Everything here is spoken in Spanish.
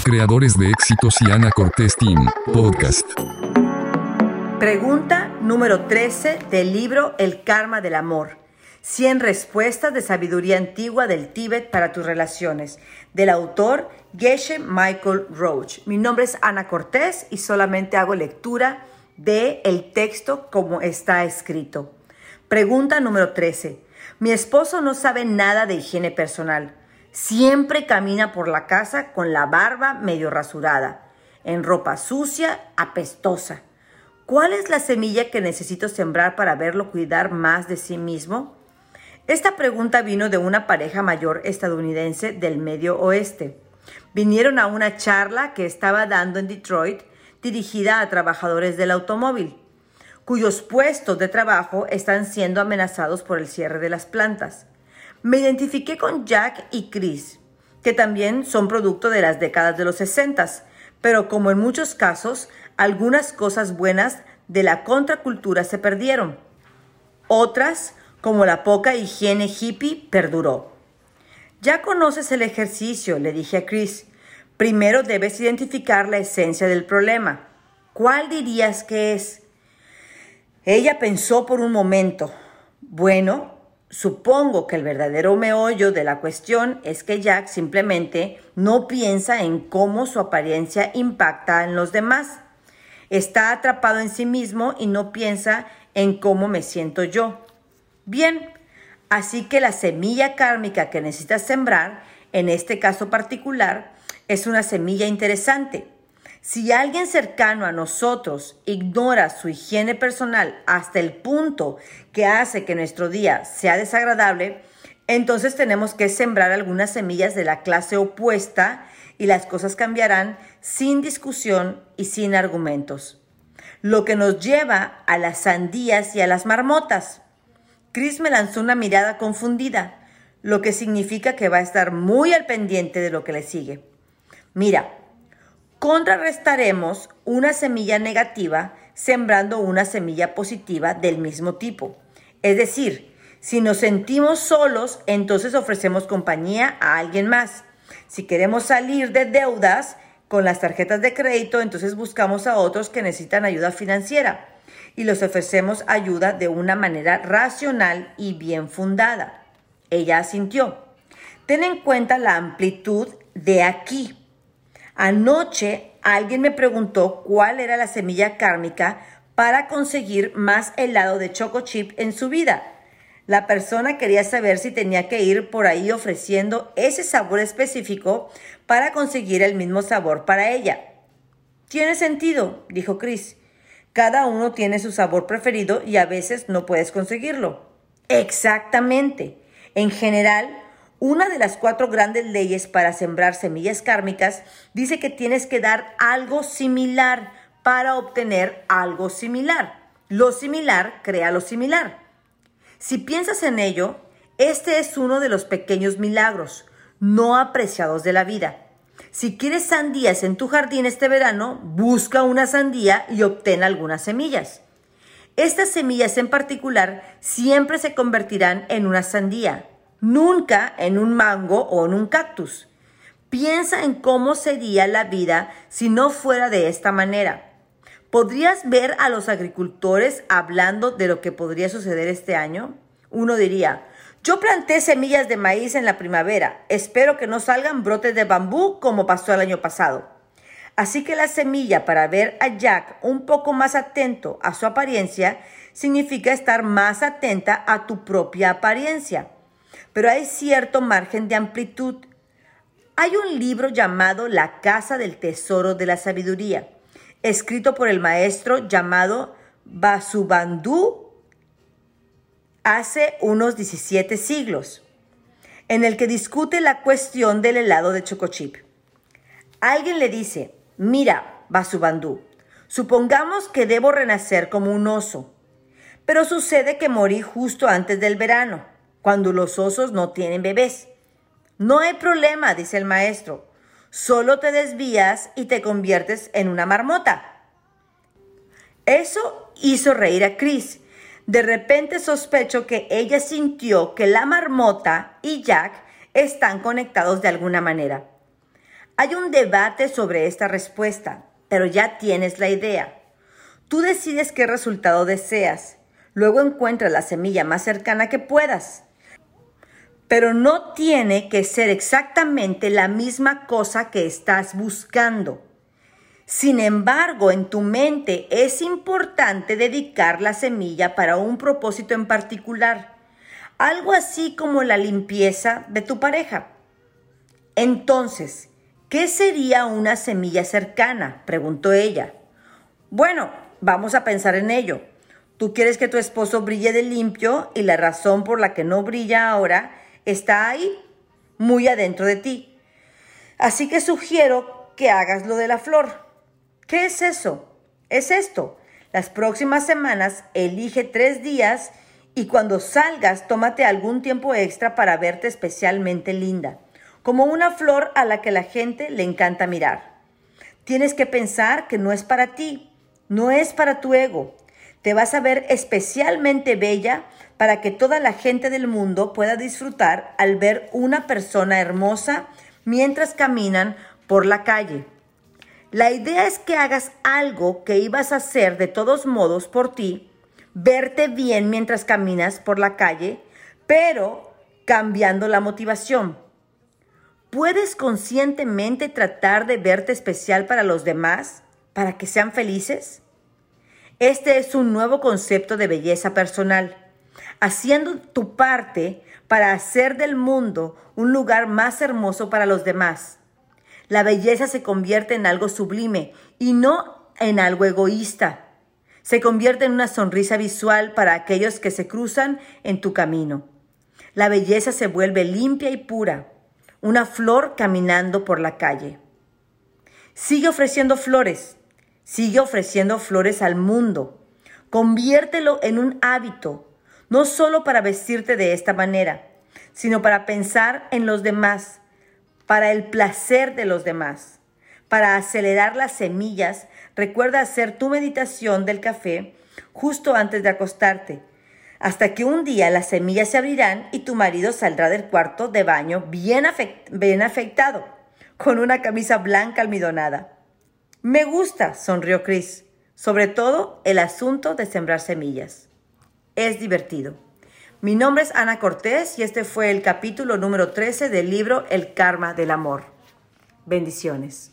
Creadores de éxitos y Ana Cortés Team, podcast. Pregunta número 13 del libro El Karma del Amor. 100 respuestas de sabiduría antigua del Tíbet para tus relaciones, del autor Geshe Michael Roach. Mi nombre es Ana Cortés y solamente hago lectura de el texto como está escrito. Pregunta número 13. Mi esposo no sabe nada de higiene personal. Siempre camina por la casa con la barba medio rasurada, en ropa sucia, apestosa. ¿Cuál es la semilla que necesito sembrar para verlo cuidar más de sí mismo? Esta pregunta vino de una pareja mayor estadounidense del Medio Oeste. Vinieron a una charla que estaba dando en Detroit dirigida a trabajadores del automóvil, cuyos puestos de trabajo están siendo amenazados por el cierre de las plantas. Me identifiqué con Jack y Chris, que también son producto de las décadas de los 60, pero como en muchos casos, algunas cosas buenas de la contracultura se perdieron. Otras como la poca higiene hippie perduró. Ya conoces el ejercicio, le dije a Chris. Primero debes identificar la esencia del problema. ¿Cuál dirías que es? Ella pensó por un momento. Bueno, supongo que el verdadero meollo de la cuestión es que Jack simplemente no piensa en cómo su apariencia impacta en los demás. Está atrapado en sí mismo y no piensa en cómo me siento yo. Bien, así que la semilla kármica que necesitas sembrar, en este caso particular, es una semilla interesante. Si alguien cercano a nosotros ignora su higiene personal hasta el punto que hace que nuestro día sea desagradable, entonces tenemos que sembrar algunas semillas de la clase opuesta y las cosas cambiarán sin discusión y sin argumentos. Lo que nos lleva a las sandías y a las marmotas. Chris me lanzó una mirada confundida, lo que significa que va a estar muy al pendiente de lo que le sigue. Mira, contrarrestaremos una semilla negativa sembrando una semilla positiva del mismo tipo. Es decir, si nos sentimos solos, entonces ofrecemos compañía a alguien más. Si queremos salir de deudas con las tarjetas de crédito, entonces buscamos a otros que necesitan ayuda financiera y les ofrecemos ayuda de una manera racional y bien fundada. Ella asintió. Ten en cuenta la amplitud de aquí. Anoche alguien me preguntó cuál era la semilla kármica para conseguir más helado de choco chip en su vida. La persona quería saber si tenía que ir por ahí ofreciendo ese sabor específico para conseguir el mismo sabor para ella. Tiene sentido, dijo Chris. Cada uno tiene su sabor preferido y a veces no puedes conseguirlo. Exactamente. En general, una de las cuatro grandes leyes para sembrar semillas kármicas dice que tienes que dar algo similar para obtener algo similar. Lo similar crea lo similar. Si piensas en ello, este es uno de los pequeños milagros no apreciados de la vida. Si quieres sandías en tu jardín este verano, busca una sandía y obtén algunas semillas. Estas semillas en particular siempre se convertirán en una sandía, nunca en un mango o en un cactus. Piensa en cómo sería la vida si no fuera de esta manera. ¿Podrías ver a los agricultores hablando de lo que podría suceder este año? Uno diría, yo planté semillas de maíz en la primavera. Espero que no salgan brotes de bambú como pasó el año pasado. Así que la semilla para ver a Jack un poco más atento a su apariencia significa estar más atenta a tu propia apariencia. Pero hay cierto margen de amplitud. Hay un libro llamado La Casa del Tesoro de la Sabiduría, escrito por el maestro llamado Basubandhu hace unos 17 siglos, en el que discute la cuestión del helado de chocochip. Alguien le dice, mira, Basubandú, supongamos que debo renacer como un oso, pero sucede que morí justo antes del verano, cuando los osos no tienen bebés. No hay problema, dice el maestro, solo te desvías y te conviertes en una marmota. Eso hizo reír a Chris, de repente sospecho que ella sintió que la marmota y Jack están conectados de alguna manera. Hay un debate sobre esta respuesta, pero ya tienes la idea. Tú decides qué resultado deseas. Luego encuentras la semilla más cercana que puedas. Pero no tiene que ser exactamente la misma cosa que estás buscando. Sin embargo, en tu mente es importante dedicar la semilla para un propósito en particular, algo así como la limpieza de tu pareja. Entonces, ¿qué sería una semilla cercana? preguntó ella. Bueno, vamos a pensar en ello. Tú quieres que tu esposo brille de limpio y la razón por la que no brilla ahora está ahí, muy adentro de ti. Así que sugiero que hagas lo de la flor. ¿Qué es eso? Es esto. Las próximas semanas elige tres días y cuando salgas tómate algún tiempo extra para verte especialmente linda, como una flor a la que la gente le encanta mirar. Tienes que pensar que no es para ti, no es para tu ego. Te vas a ver especialmente bella para que toda la gente del mundo pueda disfrutar al ver una persona hermosa mientras caminan por la calle. La idea es que hagas algo que ibas a hacer de todos modos por ti, verte bien mientras caminas por la calle, pero cambiando la motivación. ¿Puedes conscientemente tratar de verte especial para los demás, para que sean felices? Este es un nuevo concepto de belleza personal, haciendo tu parte para hacer del mundo un lugar más hermoso para los demás la belleza se convierte en algo sublime y no en algo egoísta. Se convierte en una sonrisa visual para aquellos que se cruzan en tu camino. La belleza se vuelve limpia y pura, una flor caminando por la calle. Sigue ofreciendo flores, sigue ofreciendo flores al mundo. Conviértelo en un hábito, no solo para vestirte de esta manera, sino para pensar en los demás, para el placer de los demás. Para acelerar las semillas, recuerda hacer tu meditación del café justo antes de acostarte, hasta que un día las semillas se abrirán y tu marido saldrá del cuarto de baño bien, bien afeitado, con una camisa blanca almidonada. Me gusta, sonrió Chris, sobre todo el asunto de sembrar semillas. Es divertido. Mi nombre es Ana Cortés y este fue el capítulo número 13 del libro El Karma del Amor. Bendiciones.